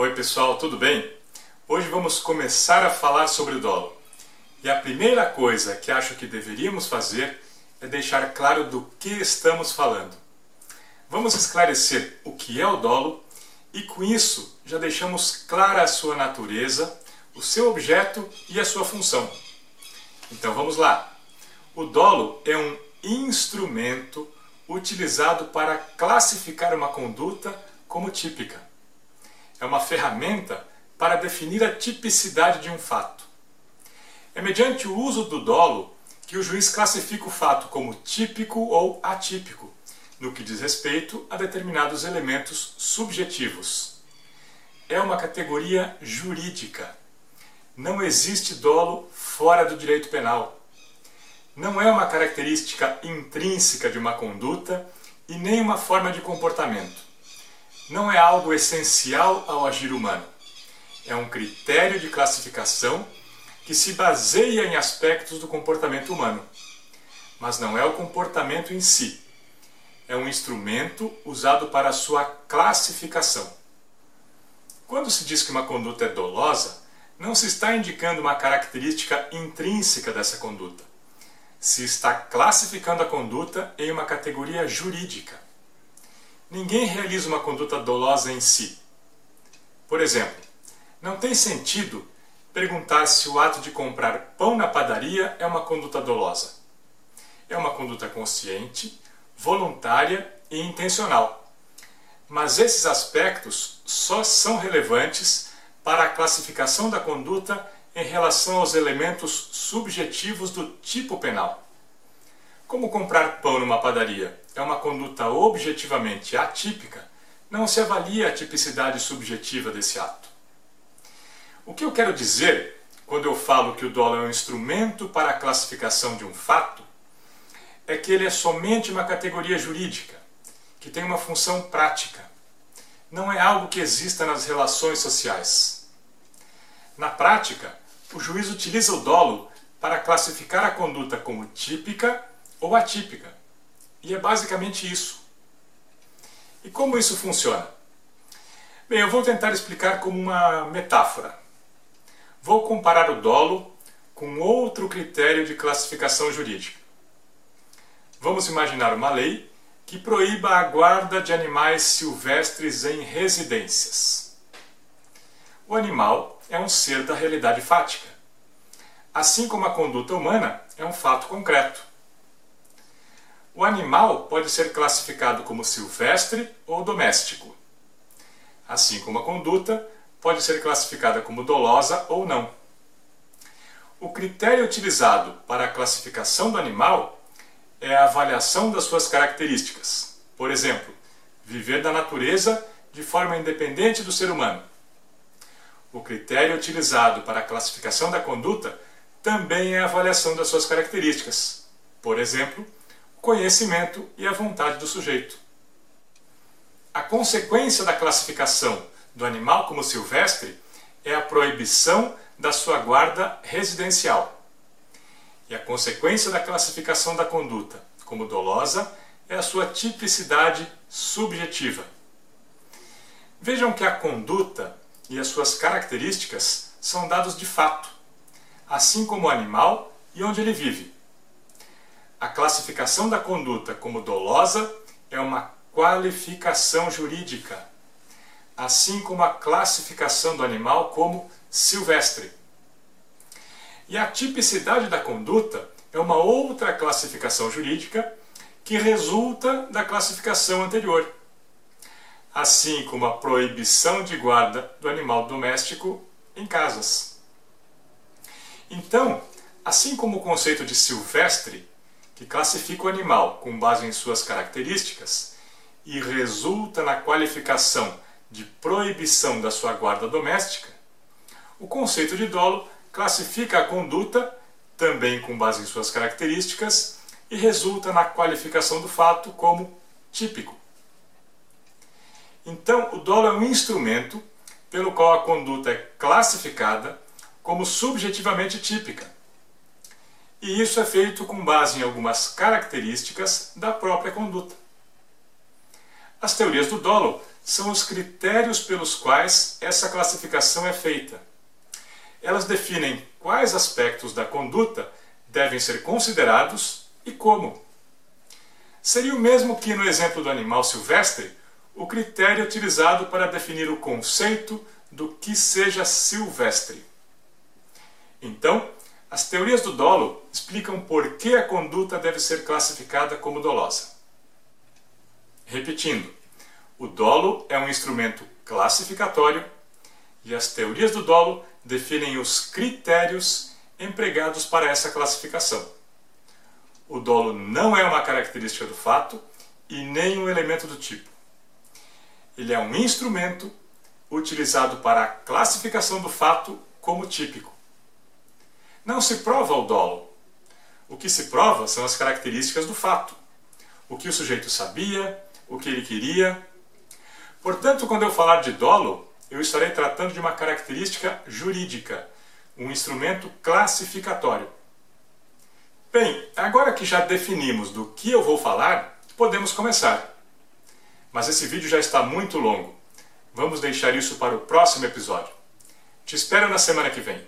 Oi pessoal, tudo bem? Hoje vamos começar a falar sobre o dolo. E a primeira coisa que acho que deveríamos fazer é deixar claro do que estamos falando. Vamos esclarecer o que é o dolo e com isso já deixamos clara a sua natureza, o seu objeto e a sua função. Então vamos lá. O dolo é um instrumento utilizado para classificar uma conduta como típica. É uma ferramenta para definir a tipicidade de um fato. É mediante o uso do dolo que o juiz classifica o fato como típico ou atípico, no que diz respeito a determinados elementos subjetivos. É uma categoria jurídica. Não existe dolo fora do direito penal não é uma característica intrínseca de uma conduta e nem uma forma de comportamento. Não é algo essencial ao agir humano. É um critério de classificação que se baseia em aspectos do comportamento humano. Mas não é o comportamento em si. É um instrumento usado para sua classificação. Quando se diz que uma conduta é dolosa, não se está indicando uma característica intrínseca dessa conduta se está classificando a conduta em uma categoria jurídica. Ninguém realiza uma conduta dolosa em si. Por exemplo, não tem sentido perguntar se o ato de comprar pão na padaria é uma conduta dolosa. É uma conduta consciente, voluntária e intencional. Mas esses aspectos só são relevantes para a classificação da conduta em relação aos elementos subjetivos do tipo penal. Como comprar pão numa padaria é uma conduta objetivamente atípica, não se avalia a tipicidade subjetiva desse ato. O que eu quero dizer quando eu falo que o dolo é um instrumento para a classificação de um fato é que ele é somente uma categoria jurídica, que tem uma função prática. Não é algo que exista nas relações sociais. Na prática, o juiz utiliza o dolo para classificar a conduta como típica ou atípica. E é basicamente isso. E como isso funciona? Bem, eu vou tentar explicar como uma metáfora. Vou comparar o dolo com outro critério de classificação jurídica. Vamos imaginar uma lei que proíba a guarda de animais silvestres em residências. O animal é um ser da realidade fática, assim como a conduta humana é um fato concreto. O animal pode ser classificado como silvestre ou doméstico, assim como a conduta pode ser classificada como dolosa ou não. O critério utilizado para a classificação do animal é a avaliação das suas características. Por exemplo, viver da natureza de forma independente do ser humano. O critério utilizado para a classificação da conduta também é a avaliação das suas características, por exemplo, conhecimento e a vontade do sujeito. A consequência da classificação do animal como silvestre é a proibição da sua guarda residencial. E a consequência da classificação da conduta como dolosa é a sua tipicidade subjetiva. Vejam que a conduta e as suas características são dados de fato, assim como o animal e onde ele vive. A classificação da conduta como dolosa é uma qualificação jurídica, assim como a classificação do animal como silvestre. E a tipicidade da conduta é uma outra classificação jurídica que resulta da classificação anterior assim como a proibição de guarda do animal doméstico em casas. Então, assim como o conceito de silvestre, que classifica o animal com base em suas características e resulta na qualificação de proibição da sua guarda doméstica, o conceito de dolo classifica a conduta também com base em suas características e resulta na qualificação do fato como típico. Então, o dolo é um instrumento pelo qual a conduta é classificada como subjetivamente típica. E isso é feito com base em algumas características da própria conduta. As teorias do dolo são os critérios pelos quais essa classificação é feita. Elas definem quais aspectos da conduta devem ser considerados e como. Seria o mesmo que no exemplo do animal silvestre, o critério utilizado para definir o conceito do que seja silvestre. Então, as teorias do dolo explicam por que a conduta deve ser classificada como dolosa. Repetindo, o dolo é um instrumento classificatório e as teorias do dolo definem os critérios empregados para essa classificação. O dolo não é uma característica do fato e nem um elemento do tipo. Ele é um instrumento utilizado para a classificação do fato como típico. Não se prova o dolo. O que se prova são as características do fato. O que o sujeito sabia, o que ele queria. Portanto, quando eu falar de dolo, eu estarei tratando de uma característica jurídica, um instrumento classificatório. Bem, agora que já definimos do que eu vou falar, podemos começar. Mas esse vídeo já está muito longo. Vamos deixar isso para o próximo episódio. Te espero na semana que vem.